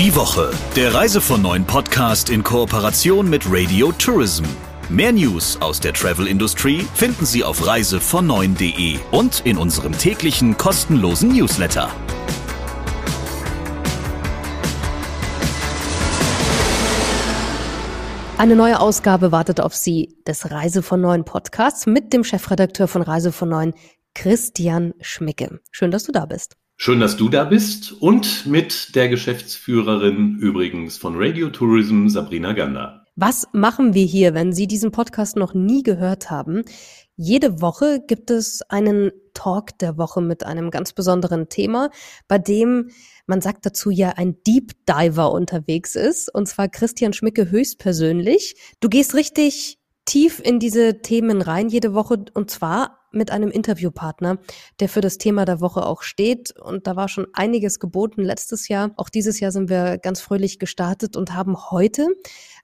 Die Woche, der Reise von neuen Podcast in Kooperation mit Radio Tourism. Mehr News aus der Travel Industry finden Sie auf reisevon9.de und in unserem täglichen kostenlosen Newsletter. Eine neue Ausgabe wartet auf Sie des Reise von Neuen Podcasts mit dem Chefredakteur von Reise von Neuen, Christian Schmicke. Schön, dass du da bist. Schön, dass du da bist und mit der Geschäftsführerin übrigens von Radio Tourism, Sabrina Gander. Was machen wir hier, wenn Sie diesen Podcast noch nie gehört haben? Jede Woche gibt es einen Talk der Woche mit einem ganz besonderen Thema, bei dem man sagt dazu ja ein Deep Diver unterwegs ist, und zwar Christian Schmicke höchstpersönlich. Du gehst richtig tief in diese Themen rein jede Woche und zwar mit einem Interviewpartner, der für das Thema der Woche auch steht. Und da war schon einiges geboten letztes Jahr. Auch dieses Jahr sind wir ganz fröhlich gestartet und haben heute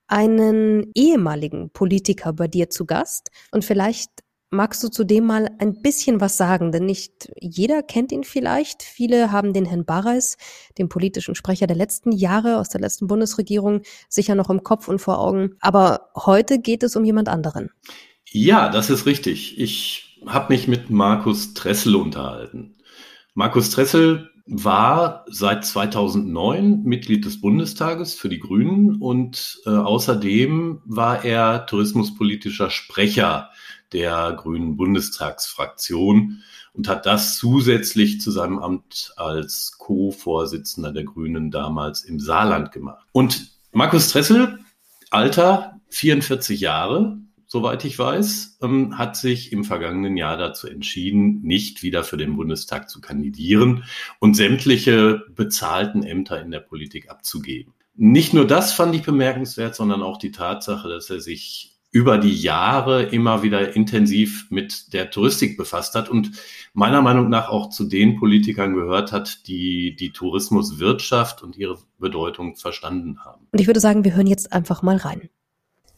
einen ehemaligen Politiker bei dir zu Gast. Und vielleicht Magst du zudem mal ein bisschen was sagen? Denn nicht jeder kennt ihn vielleicht. Viele haben den Herrn Barreis, den politischen Sprecher der letzten Jahre aus der letzten Bundesregierung, sicher noch im Kopf und vor Augen. Aber heute geht es um jemand anderen. Ja, das ist richtig. Ich habe mich mit Markus Tressel unterhalten. Markus Tressel war seit 2009 Mitglied des Bundestages für die Grünen und äh, außerdem war er tourismuspolitischer Sprecher der Grünen Bundestagsfraktion und hat das zusätzlich zu seinem Amt als Co-Vorsitzender der Grünen damals im Saarland gemacht. Und Markus Tressel, Alter 44 Jahre, soweit ich weiß, ähm, hat sich im vergangenen Jahr dazu entschieden, nicht wieder für den Bundestag zu kandidieren und sämtliche bezahlten Ämter in der Politik abzugeben. Nicht nur das fand ich bemerkenswert, sondern auch die Tatsache, dass er sich über die Jahre immer wieder intensiv mit der Touristik befasst hat und meiner Meinung nach auch zu den Politikern gehört hat, die die Tourismuswirtschaft und ihre Bedeutung verstanden haben. Und ich würde sagen, wir hören jetzt einfach mal rein.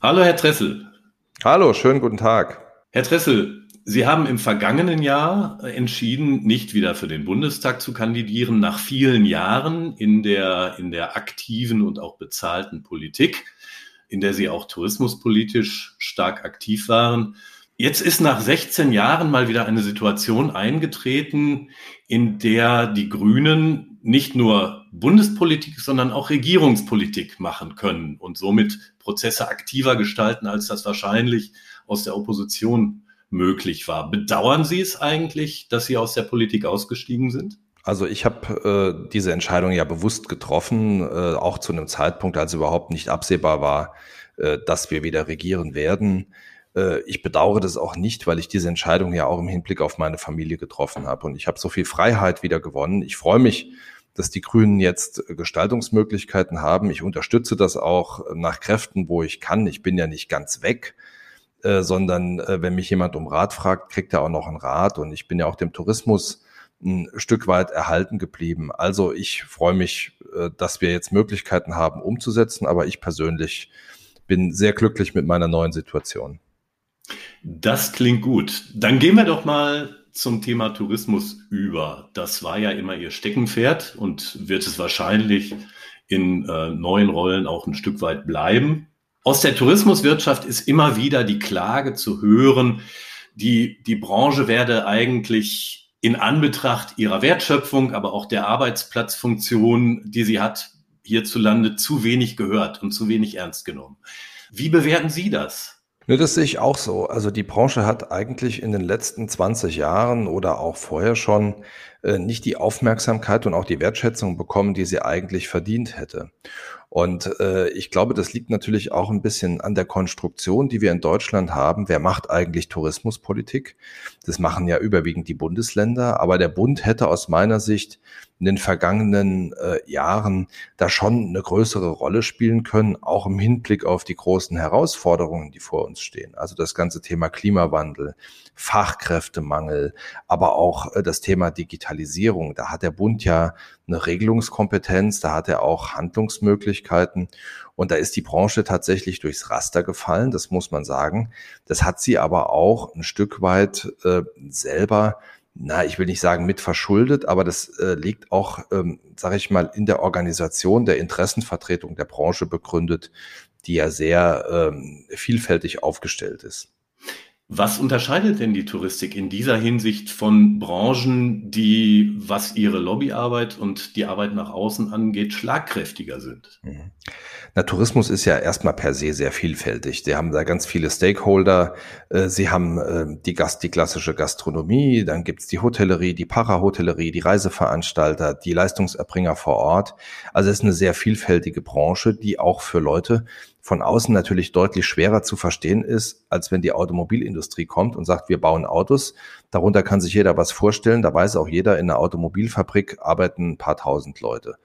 Hallo, Herr Tressel. Hallo, schönen guten Tag. Herr Tressel, Sie haben im vergangenen Jahr entschieden, nicht wieder für den Bundestag zu kandidieren, nach vielen Jahren in der, in der aktiven und auch bezahlten Politik in der sie auch tourismuspolitisch stark aktiv waren. Jetzt ist nach 16 Jahren mal wieder eine Situation eingetreten, in der die Grünen nicht nur Bundespolitik, sondern auch Regierungspolitik machen können und somit Prozesse aktiver gestalten, als das wahrscheinlich aus der Opposition möglich war. Bedauern Sie es eigentlich, dass Sie aus der Politik ausgestiegen sind? Also ich habe äh, diese Entscheidung ja bewusst getroffen, äh, auch zu einem Zeitpunkt, als überhaupt nicht absehbar war, äh, dass wir wieder regieren werden. Äh, ich bedauere das auch nicht, weil ich diese Entscheidung ja auch im Hinblick auf meine Familie getroffen habe. Und ich habe so viel Freiheit wieder gewonnen. Ich freue mich, dass die Grünen jetzt Gestaltungsmöglichkeiten haben. Ich unterstütze das auch nach Kräften, wo ich kann. Ich bin ja nicht ganz weg. Äh, sondern äh, wenn mich jemand um Rat fragt, kriegt er auch noch einen Rat. Und ich bin ja auch dem Tourismus ein Stück weit erhalten geblieben. Also ich freue mich, äh, dass wir jetzt Möglichkeiten haben umzusetzen, aber ich persönlich bin sehr glücklich mit meiner neuen Situation. Das klingt gut. Dann gehen wir doch mal zum Thema Tourismus über. Das war ja immer Ihr Steckenpferd und wird es wahrscheinlich in äh, neuen Rollen auch ein Stück weit bleiben. Aus der Tourismuswirtschaft ist immer wieder die Klage zu hören, die, die Branche werde eigentlich in Anbetracht ihrer Wertschöpfung, aber auch der Arbeitsplatzfunktion, die sie hat, hierzulande zu wenig gehört und zu wenig ernst genommen. Wie bewerten Sie das? Ne, das sehe ich auch so. Also die Branche hat eigentlich in den letzten 20 Jahren oder auch vorher schon äh, nicht die Aufmerksamkeit und auch die Wertschätzung bekommen, die sie eigentlich verdient hätte. Und äh, ich glaube, das liegt natürlich auch ein bisschen an der Konstruktion, die wir in Deutschland haben. Wer macht eigentlich Tourismuspolitik? Das machen ja überwiegend die Bundesländer, aber der Bund hätte aus meiner Sicht in den vergangenen äh, Jahren da schon eine größere Rolle spielen können, auch im Hinblick auf die großen Herausforderungen, die vor uns stehen. Also das ganze Thema Klimawandel, Fachkräftemangel, aber auch äh, das Thema Digitalisierung. Da hat der Bund ja eine Regelungskompetenz, da hat er auch Handlungsmöglichkeiten. Und da ist die Branche tatsächlich durchs Raster gefallen, das muss man sagen. Das hat sie aber auch ein Stück weit äh, selber na, ich will nicht sagen mit verschuldet, aber das äh, liegt auch, ähm, sage ich mal, in der Organisation der Interessenvertretung der Branche begründet, die ja sehr ähm, vielfältig aufgestellt ist. Was unterscheidet denn die Touristik in dieser Hinsicht von Branchen, die, was ihre Lobbyarbeit und die Arbeit nach außen angeht, schlagkräftiger sind? Mhm. Na, Tourismus ist ja erstmal per se sehr vielfältig. Sie haben da ganz viele Stakeholder. Äh, Sie haben ähm, die Gast, die klassische Gastronomie, dann gibt's die Hotellerie, die Parahotellerie, die Reiseveranstalter, die Leistungserbringer vor Ort. Also es ist eine sehr vielfältige Branche, die auch für Leute von außen natürlich deutlich schwerer zu verstehen ist, als wenn die Automobilindustrie kommt und sagt, wir bauen Autos. Darunter kann sich jeder was vorstellen. Da weiß auch jeder, in einer Automobilfabrik arbeiten ein paar tausend Leute.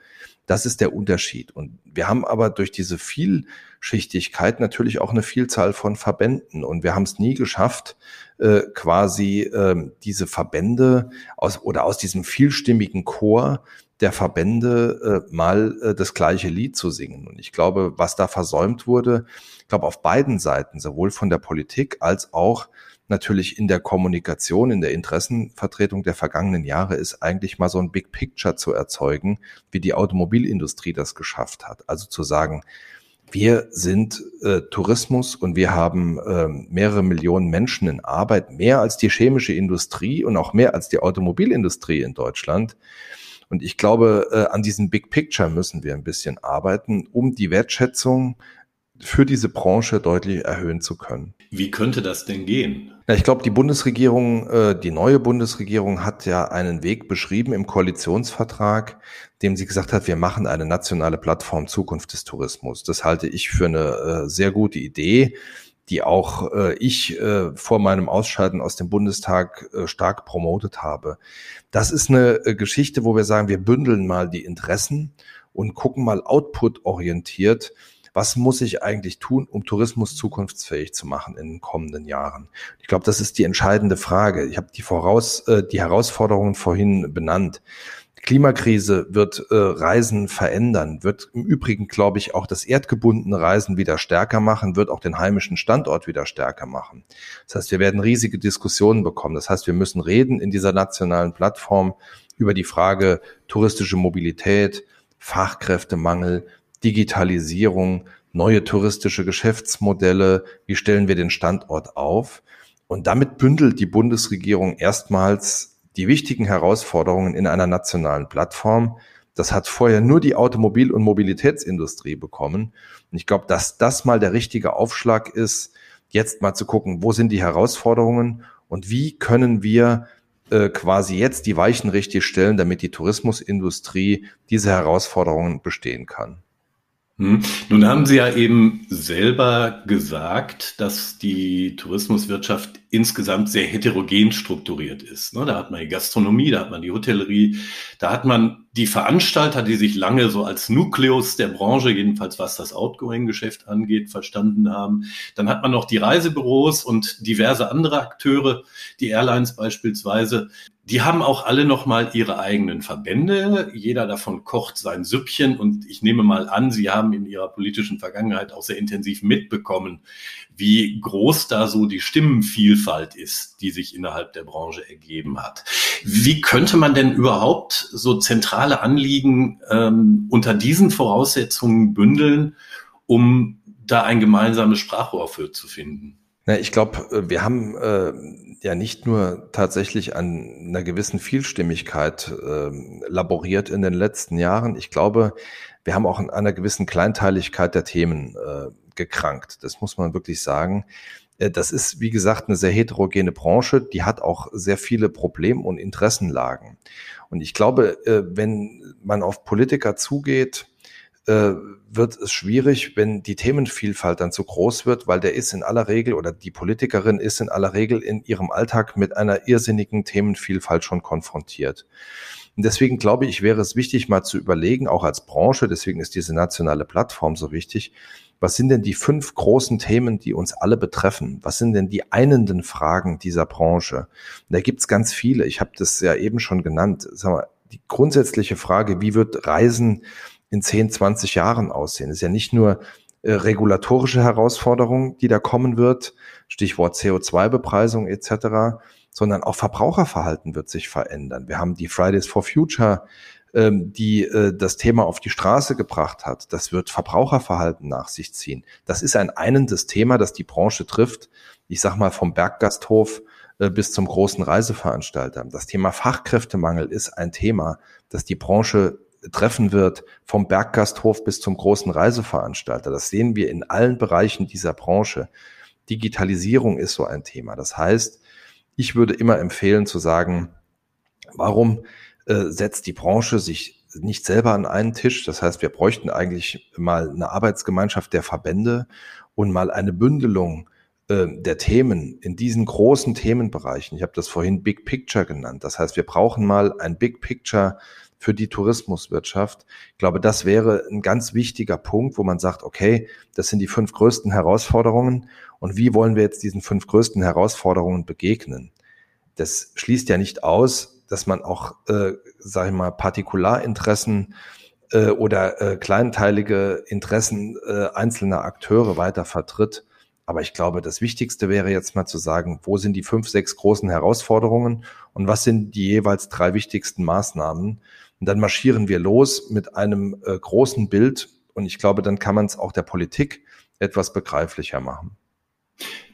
Das ist der Unterschied. Und wir haben aber durch diese Vielschichtigkeit natürlich auch eine Vielzahl von Verbänden. Und wir haben es nie geschafft, äh, quasi äh, diese Verbände aus oder aus diesem vielstimmigen Chor der Verbände äh, mal äh, das gleiche Lied zu singen. Und ich glaube, was da versäumt wurde, ich glaube auf beiden Seiten, sowohl von der Politik als auch natürlich in der Kommunikation, in der Interessenvertretung der vergangenen Jahre ist eigentlich mal so ein Big Picture zu erzeugen, wie die Automobilindustrie das geschafft hat. Also zu sagen, wir sind äh, Tourismus und wir haben äh, mehrere Millionen Menschen in Arbeit, mehr als die chemische Industrie und auch mehr als die Automobilindustrie in Deutschland. Und ich glaube, äh, an diesem Big Picture müssen wir ein bisschen arbeiten, um die Wertschätzung für diese Branche deutlich erhöhen zu können. Wie könnte das denn gehen? Ja, ich glaube, die Bundesregierung, äh, die neue Bundesregierung hat ja einen Weg beschrieben im Koalitionsvertrag, dem sie gesagt hat, wir machen eine nationale Plattform Zukunft des Tourismus. Das halte ich für eine äh, sehr gute Idee die auch äh, ich äh, vor meinem Ausscheiden aus dem Bundestag äh, stark promotet habe. Das ist eine äh, Geschichte, wo wir sagen, wir bündeln mal die Interessen und gucken mal output-orientiert, was muss ich eigentlich tun, um Tourismus zukunftsfähig zu machen in den kommenden Jahren? Ich glaube, das ist die entscheidende Frage. Ich habe die voraus, äh, die Herausforderungen vorhin benannt. Klimakrise wird äh, Reisen verändern, wird im Übrigen, glaube ich, auch das erdgebundene Reisen wieder stärker machen, wird auch den heimischen Standort wieder stärker machen. Das heißt, wir werden riesige Diskussionen bekommen. Das heißt, wir müssen reden in dieser nationalen Plattform über die Frage touristische Mobilität, Fachkräftemangel, Digitalisierung, neue touristische Geschäftsmodelle, wie stellen wir den Standort auf? Und damit bündelt die Bundesregierung erstmals die wichtigen Herausforderungen in einer nationalen Plattform. Das hat vorher nur die Automobil- und Mobilitätsindustrie bekommen. Und ich glaube, dass das mal der richtige Aufschlag ist, jetzt mal zu gucken, wo sind die Herausforderungen und wie können wir äh, quasi jetzt die Weichen richtig stellen, damit die Tourismusindustrie diese Herausforderungen bestehen kann. Hm. Nun haben Sie ja eben selber gesagt, dass die Tourismuswirtschaft insgesamt sehr heterogen strukturiert ist. Ne? Da hat man die Gastronomie, da hat man die Hotellerie, da hat man die Veranstalter, die sich lange so als Nukleus der Branche, jedenfalls was das Outgoing-Geschäft angeht, verstanden haben. Dann hat man noch die Reisebüros und diverse andere Akteure, die Airlines beispielsweise, die haben auch alle nochmal ihre eigenen Verbände. Jeder davon kocht sein Süppchen und ich nehme mal an, Sie haben in Ihrer politischen Vergangenheit auch sehr intensiv mitbekommen, wie groß da so die Stimmenvielfalt ist, die sich innerhalb der Branche ergeben hat. Wie könnte man denn überhaupt so zentrale Anliegen ähm, unter diesen Voraussetzungen bündeln, um da ein gemeinsames Sprachrohr für zu finden? Na, ich glaube, äh, wir haben äh, ja nicht nur tatsächlich an einer gewissen Vielstimmigkeit äh, laboriert in den letzten Jahren. Ich glaube, wir haben auch an einer gewissen Kleinteiligkeit der Themen äh, gekrankt. Das muss man wirklich sagen. Äh, das ist, wie gesagt, eine sehr heterogene Branche, die hat auch sehr viele Problem- und Interessenlagen. Und ich glaube, äh, wenn man auf Politiker zugeht, äh, wird es schwierig, wenn die Themenvielfalt dann zu groß wird, weil der ist in aller Regel oder die Politikerin ist in aller Regel in ihrem Alltag mit einer irrsinnigen Themenvielfalt schon konfrontiert. Und deswegen glaube ich, wäre es wichtig, mal zu überlegen, auch als Branche, deswegen ist diese nationale Plattform so wichtig, was sind denn die fünf großen Themen, die uns alle betreffen? Was sind denn die einenden Fragen dieser Branche? Und da gibt's ganz viele. Ich habe das ja eben schon genannt. Sag mal, die grundsätzliche Frage, wie wird Reisen in 10, 20 Jahren aussehen? Das ist ja nicht nur äh, regulatorische Herausforderung, die da kommen wird, Stichwort CO2-Bepreisung etc., sondern auch Verbraucherverhalten wird sich verändern. Wir haben die Fridays for Future, ähm, die äh, das Thema auf die Straße gebracht hat. Das wird Verbraucherverhalten nach sich ziehen. Das ist ein einendes Thema, das die Branche trifft. Ich sag mal vom Berggasthof äh, bis zum großen Reiseveranstalter. Das Thema Fachkräftemangel ist ein Thema, das die Branche treffen wird, vom Berggasthof bis zum großen Reiseveranstalter. Das sehen wir in allen Bereichen dieser Branche. Digitalisierung ist so ein Thema. Das heißt, ich würde immer empfehlen zu sagen, warum äh, setzt die Branche sich nicht selber an einen Tisch? Das heißt, wir bräuchten eigentlich mal eine Arbeitsgemeinschaft der Verbände und mal eine Bündelung äh, der Themen in diesen großen Themenbereichen. Ich habe das vorhin Big Picture genannt. Das heißt, wir brauchen mal ein Big Picture für die Tourismuswirtschaft. Ich glaube, das wäre ein ganz wichtiger Punkt, wo man sagt, okay, das sind die fünf größten Herausforderungen und wie wollen wir jetzt diesen fünf größten Herausforderungen begegnen? Das schließt ja nicht aus, dass man auch, äh, sage ich mal, Partikularinteressen äh, oder äh, kleinteilige Interessen äh, einzelner Akteure weiter vertritt. Aber ich glaube, das Wichtigste wäre jetzt mal zu sagen, wo sind die fünf, sechs großen Herausforderungen und was sind die jeweils drei wichtigsten Maßnahmen? Und dann marschieren wir los mit einem äh, großen Bild. Und ich glaube, dann kann man es auch der Politik etwas begreiflicher machen.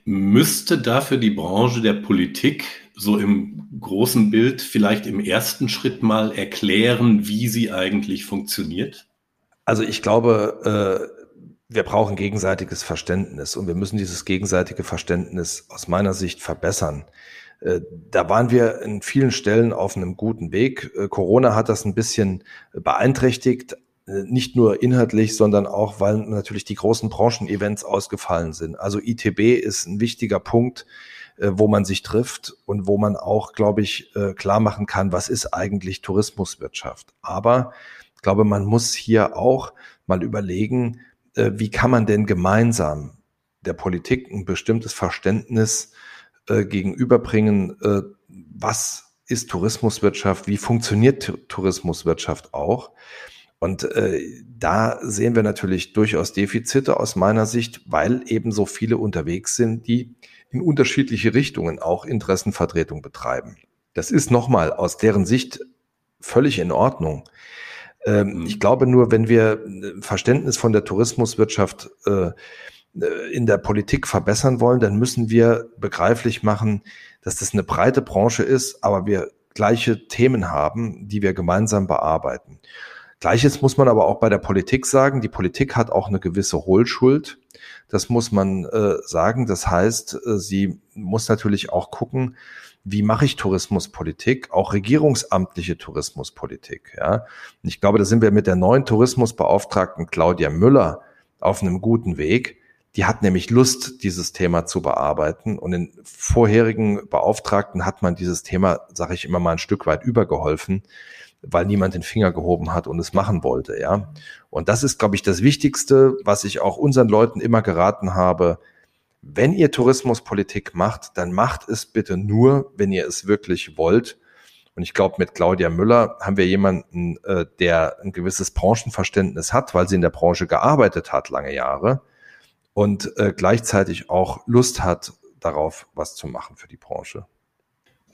Müsste dafür die Branche der Politik so im großen Bild vielleicht im ersten Schritt mal erklären, wie sie eigentlich funktioniert? Also ich glaube, äh, wir brauchen gegenseitiges Verständnis und wir müssen dieses gegenseitige Verständnis aus meiner Sicht verbessern. Äh, da waren wir in vielen Stellen auf einem guten Weg. Äh, Corona hat das ein bisschen beeinträchtigt, äh, nicht nur inhaltlich, sondern auch, weil natürlich die großen Branchen-Events ausgefallen sind. Also ITB ist ein wichtiger Punkt, wo man sich trifft und wo man auch, glaube ich, klar machen kann, was ist eigentlich Tourismuswirtschaft. Aber ich glaube, man muss hier auch mal überlegen, wie kann man denn gemeinsam der Politik ein bestimmtes Verständnis äh, gegenüberbringen, äh, was ist Tourismuswirtschaft, wie funktioniert Tourismuswirtschaft auch. Und äh, da sehen wir natürlich durchaus Defizite aus meiner Sicht, weil eben so viele unterwegs sind, die in unterschiedliche Richtungen auch Interessenvertretung betreiben. Das ist nochmal aus deren Sicht völlig in Ordnung. Ähm, mhm. Ich glaube nur, wenn wir Verständnis von der Tourismuswirtschaft äh, äh, in der Politik verbessern wollen, dann müssen wir begreiflich machen, dass das eine breite Branche ist, aber wir gleiche Themen haben, die wir gemeinsam bearbeiten. Gleiches muss man aber auch bei der Politik sagen. Die Politik hat auch eine gewisse Hohlschuld. Das muss man äh, sagen. Das heißt, äh, sie muss natürlich auch gucken, wie mache ich Tourismuspolitik, auch regierungsamtliche Tourismuspolitik. Ja, Und ich glaube, da sind wir mit der neuen Tourismusbeauftragten Claudia Müller auf einem guten Weg. Die hat nämlich Lust, dieses Thema zu bearbeiten. Und in vorherigen Beauftragten hat man dieses Thema, sage ich immer mal, ein Stück weit übergeholfen, weil niemand den Finger gehoben hat und es machen wollte. Ja, und das ist, glaube ich, das Wichtigste, was ich auch unseren Leuten immer geraten habe. Wenn ihr Tourismuspolitik macht, dann macht es bitte nur, wenn ihr es wirklich wollt. Und ich glaube, mit Claudia Müller haben wir jemanden, äh, der ein gewisses Branchenverständnis hat, weil sie in der Branche gearbeitet hat lange Jahre und äh, gleichzeitig auch Lust hat, darauf was zu machen für die Branche.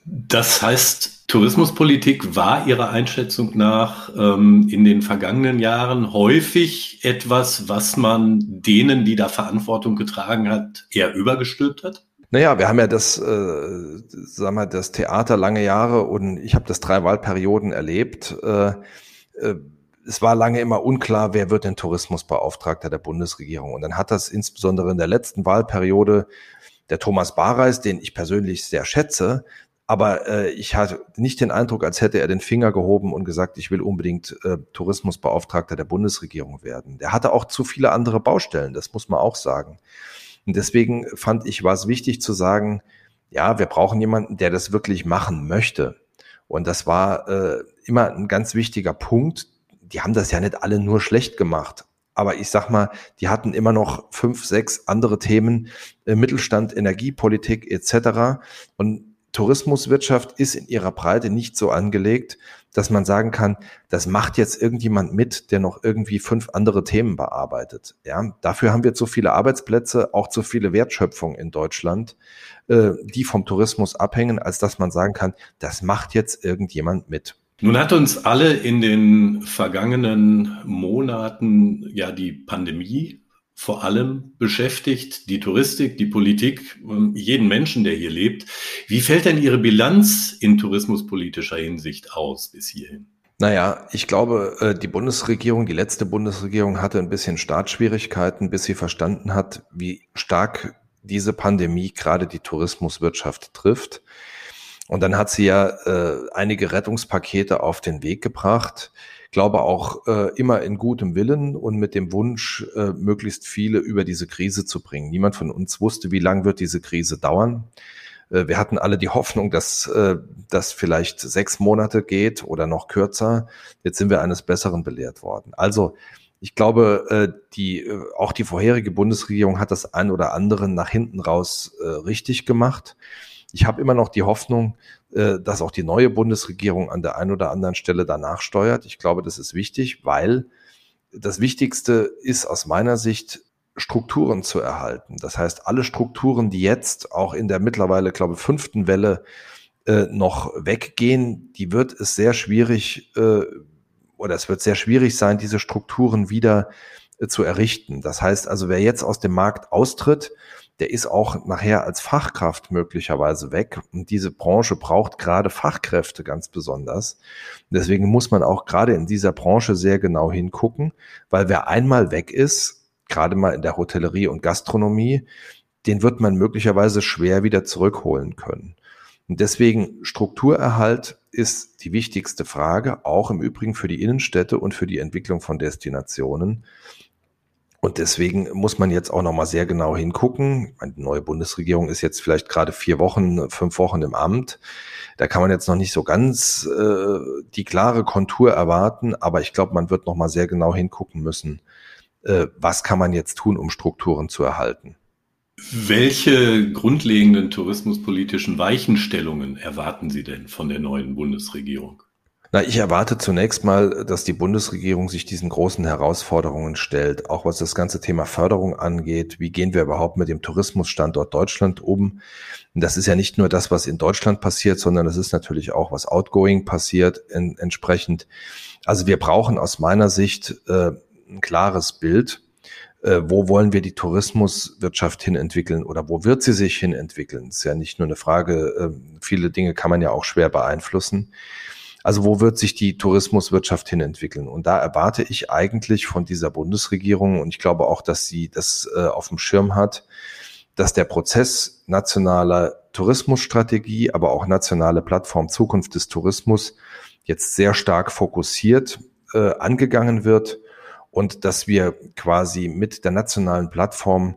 Das heißt, Tourismuspolitik war Ihrer Einschätzung nach ähm, in den vergangenen Jahren häufig etwas, was man denen, die da Verantwortung getragen hat, eher übergestülpt hat? Naja, wir haben ja das, äh, sagen wir, das Theater lange Jahre und ich habe das drei Wahlperioden erlebt. Äh, äh, es war lange immer unklar, wer wird denn Tourismusbeauftragter der Bundesregierung. Und dann hat das insbesondere in der letzten Wahlperiode der Thomas Barreis, den ich persönlich sehr schätze, aber äh, ich hatte nicht den Eindruck, als hätte er den Finger gehoben und gesagt, ich will unbedingt äh, Tourismusbeauftragter der Bundesregierung werden. Der hatte auch zu viele andere Baustellen, das muss man auch sagen. Und deswegen fand ich, war es wichtig zu sagen, ja, wir brauchen jemanden, der das wirklich machen möchte. Und das war äh, immer ein ganz wichtiger Punkt, die haben das ja nicht alle nur schlecht gemacht. Aber ich sag mal, die hatten immer noch fünf, sechs andere Themen, äh, Mittelstand, Energiepolitik etc. Und Tourismuswirtschaft ist in ihrer Breite nicht so angelegt, dass man sagen kann, das macht jetzt irgendjemand mit, der noch irgendwie fünf andere Themen bearbeitet. Ja, dafür haben wir zu viele Arbeitsplätze, auch zu viele Wertschöpfung in Deutschland, äh, die vom Tourismus abhängen, als dass man sagen kann, das macht jetzt irgendjemand mit. Nun hat uns alle in den vergangenen Monaten ja die Pandemie vor allem beschäftigt, die Touristik, die Politik, jeden Menschen, der hier lebt. Wie fällt denn Ihre Bilanz in tourismuspolitischer Hinsicht aus bis hierhin? Naja, ich glaube, äh, die Bundesregierung, die letzte Bundesregierung hatte ein bisschen Startschwierigkeiten, bis sie verstanden hat, wie stark diese Pandemie gerade die Tourismuswirtschaft trifft. Und dann hat sie ja äh, einige Rettungspakete auf den Weg gebracht glaube auch äh, immer in gutem Willen und mit dem Wunsch, äh, möglichst viele über diese Krise zu bringen. Niemand von uns wusste, wie lang wird diese Krise dauern. Äh, wir hatten alle die Hoffnung, dass äh, das vielleicht sechs Monate geht oder noch kürzer. Jetzt sind wir eines Besseren belehrt worden. Also ich glaube, äh, die, äh, auch die vorherige Bundesregierung hat das ein oder andere nach hinten raus äh, richtig gemacht. Ich habe immer noch die Hoffnung, äh, dass auch die neue Bundesregierung an der einen oder anderen Stelle danach steuert. Ich glaube, das ist wichtig, weil das Wichtigste ist aus meiner Sicht, Strukturen zu erhalten. Das heißt, alle Strukturen, die jetzt auch in der mittlerweile, glaube ich, fünften Welle äh, noch weggehen, die wird es sehr schwierig äh, oder es wird sehr schwierig sein, diese Strukturen wieder äh, zu errichten. Das heißt also, wer jetzt aus dem Markt austritt, der ist auch nachher als Fachkraft möglicherweise weg. Und diese Branche braucht gerade Fachkräfte ganz besonders. Deswegen muss man auch gerade in dieser Branche sehr genau hingucken, weil wer einmal weg ist, gerade mal in der Hotellerie und Gastronomie, den wird man möglicherweise schwer wieder zurückholen können. Und deswegen Strukturerhalt ist die wichtigste Frage, auch im Übrigen für die Innenstädte und für die Entwicklung von Destinationen. Und deswegen muss man jetzt auch nochmal sehr genau hingucken. Die neue Bundesregierung ist jetzt vielleicht gerade vier Wochen, fünf Wochen im Amt. Da kann man jetzt noch nicht so ganz äh, die klare Kontur erwarten, aber ich glaube, man wird nochmal sehr genau hingucken müssen, äh, was kann man jetzt tun, um Strukturen zu erhalten. Welche grundlegenden tourismuspolitischen Weichenstellungen erwarten Sie denn von der neuen Bundesregierung? Na, ich erwarte zunächst mal, dass die Bundesregierung sich diesen großen Herausforderungen stellt, auch was das ganze Thema Förderung angeht. Wie gehen wir überhaupt mit dem Tourismusstandort Deutschland um? Das ist ja nicht nur das, was in Deutschland passiert, sondern das ist natürlich auch, was outgoing passiert in, entsprechend. Also wir brauchen aus meiner Sicht äh, ein klares Bild. Äh, wo wollen wir die Tourismuswirtschaft hin entwickeln oder wo wird sie sich hin entwickeln? Ist ja nicht nur eine Frage, äh, viele Dinge kann man ja auch schwer beeinflussen. Also wo wird sich die Tourismuswirtschaft hin entwickeln? Und da erwarte ich eigentlich von dieser Bundesregierung, und ich glaube auch, dass sie das äh, auf dem Schirm hat, dass der Prozess nationaler Tourismusstrategie, aber auch nationale Plattform Zukunft des Tourismus jetzt sehr stark fokussiert äh, angegangen wird und dass wir quasi mit der nationalen Plattform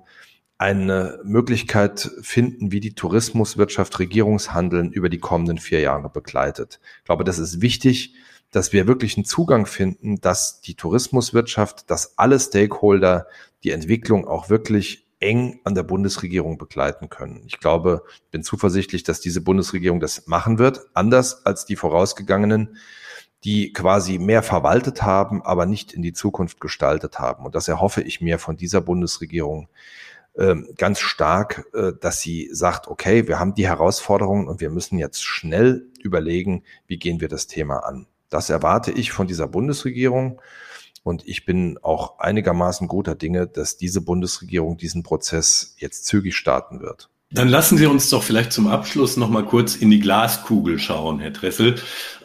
eine Möglichkeit finden, wie die Tourismuswirtschaft Regierungshandeln über die kommenden vier Jahre begleitet. Ich glaube, das ist wichtig, dass wir wirklich einen Zugang finden, dass die Tourismuswirtschaft, dass alle Stakeholder die Entwicklung auch wirklich eng an der Bundesregierung begleiten können. Ich glaube, bin zuversichtlich, dass diese Bundesregierung das machen wird, anders als die vorausgegangenen, die quasi mehr verwaltet haben, aber nicht in die Zukunft gestaltet haben. Und das erhoffe ich mir von dieser Bundesregierung, ganz stark, äh, dass sie sagt, okay, wir haben die Herausforderungen und wir müssen jetzt schnell überlegen, wie gehen wir das Thema an. Das erwarte ich von dieser Bundesregierung. Und ich bin auch einigermaßen guter Dinge, dass diese Bundesregierung diesen Prozess jetzt zügig starten wird. Dann lassen Sie uns doch vielleicht zum Abschluss noch mal kurz in die Glaskugel schauen, Herr Dressel.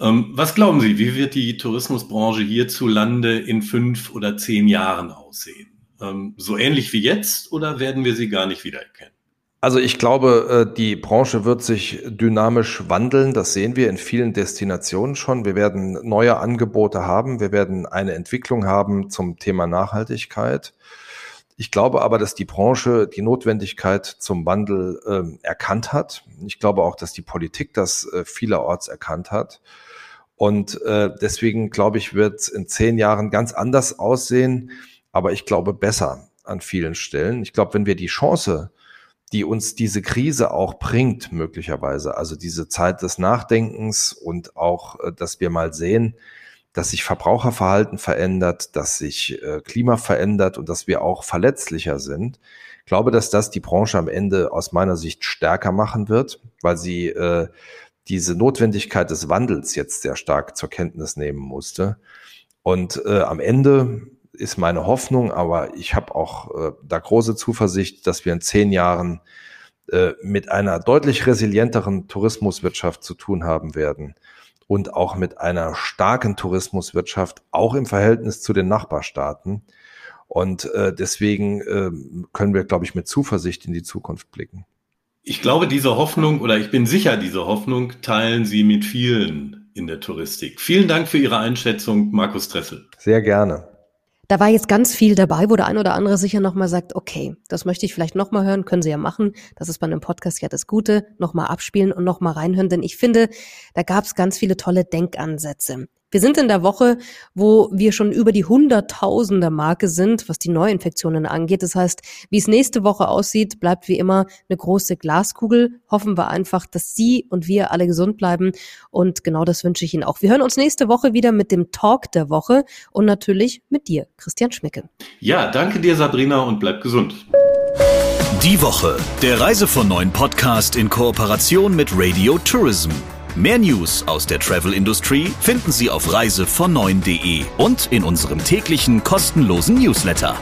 Ähm, was glauben Sie, wie wird die Tourismusbranche hierzulande in fünf oder zehn Jahren aussehen? Ähm, so ähnlich wie jetzt oder werden wir sie gar nicht wiedererkennen? Also ich glaube, äh, die Branche wird sich dynamisch wandeln. Das sehen wir in vielen Destinationen schon. Wir werden neue Angebote haben. Wir werden eine Entwicklung haben zum Thema Nachhaltigkeit. Ich glaube aber, dass die Branche die Notwendigkeit zum Wandel äh, erkannt hat. Ich glaube auch, dass die Politik das äh, vielerorts erkannt hat. Und äh, deswegen glaube ich, wird es in zehn Jahren ganz anders aussehen aber ich glaube besser an vielen Stellen. Ich glaube, wenn wir die Chance, die uns diese Krise auch bringt, möglicherweise. Also diese Zeit des Nachdenkens und auch, äh, dass wir mal sehen, dass sich Verbraucherverhalten verändert, dass sich äh, Klima verändert und dass wir auch verletzlicher sind. Ich glaube, dass das die Branche am Ende aus meiner Sicht stärker machen wird, weil sie äh, diese Notwendigkeit des Wandels jetzt sehr stark zur Kenntnis nehmen musste. Und äh, am Ende ist meine Hoffnung, aber ich habe auch äh, da große Zuversicht, dass wir in zehn Jahren äh, mit einer deutlich resilienteren Tourismuswirtschaft zu tun haben werden und auch mit einer starken Tourismuswirtschaft, auch im Verhältnis zu den Nachbarstaaten. Und äh, deswegen äh, können wir, glaube ich, mit Zuversicht in die Zukunft blicken. Ich glaube, diese Hoffnung oder ich bin sicher, diese Hoffnung teilen Sie mit vielen in der Touristik. Vielen Dank für Ihre Einschätzung, Markus Dressel. Sehr gerne. Da war jetzt ganz viel dabei, wo der ein oder andere sicher nochmal sagt, okay, das möchte ich vielleicht nochmal hören, können Sie ja machen. Das ist bei einem Podcast ja das Gute, nochmal abspielen und nochmal reinhören, denn ich finde, da gab es ganz viele tolle Denkansätze. Wir sind in der Woche, wo wir schon über die Hunderttausender Marke sind, was die Neuinfektionen angeht. Das heißt, wie es nächste Woche aussieht, bleibt wie immer eine große Glaskugel. Hoffen wir einfach, dass Sie und wir alle gesund bleiben. Und genau das wünsche ich Ihnen auch. Wir hören uns nächste Woche wieder mit dem Talk der Woche und natürlich mit dir, Christian Schmicke. Ja, danke dir, Sabrina, und bleib gesund. Die Woche, der Reise von neuen Podcast in Kooperation mit Radio Tourism. Mehr News aus der Travel Industry finden Sie auf reisevon9.de und in unserem täglichen kostenlosen Newsletter.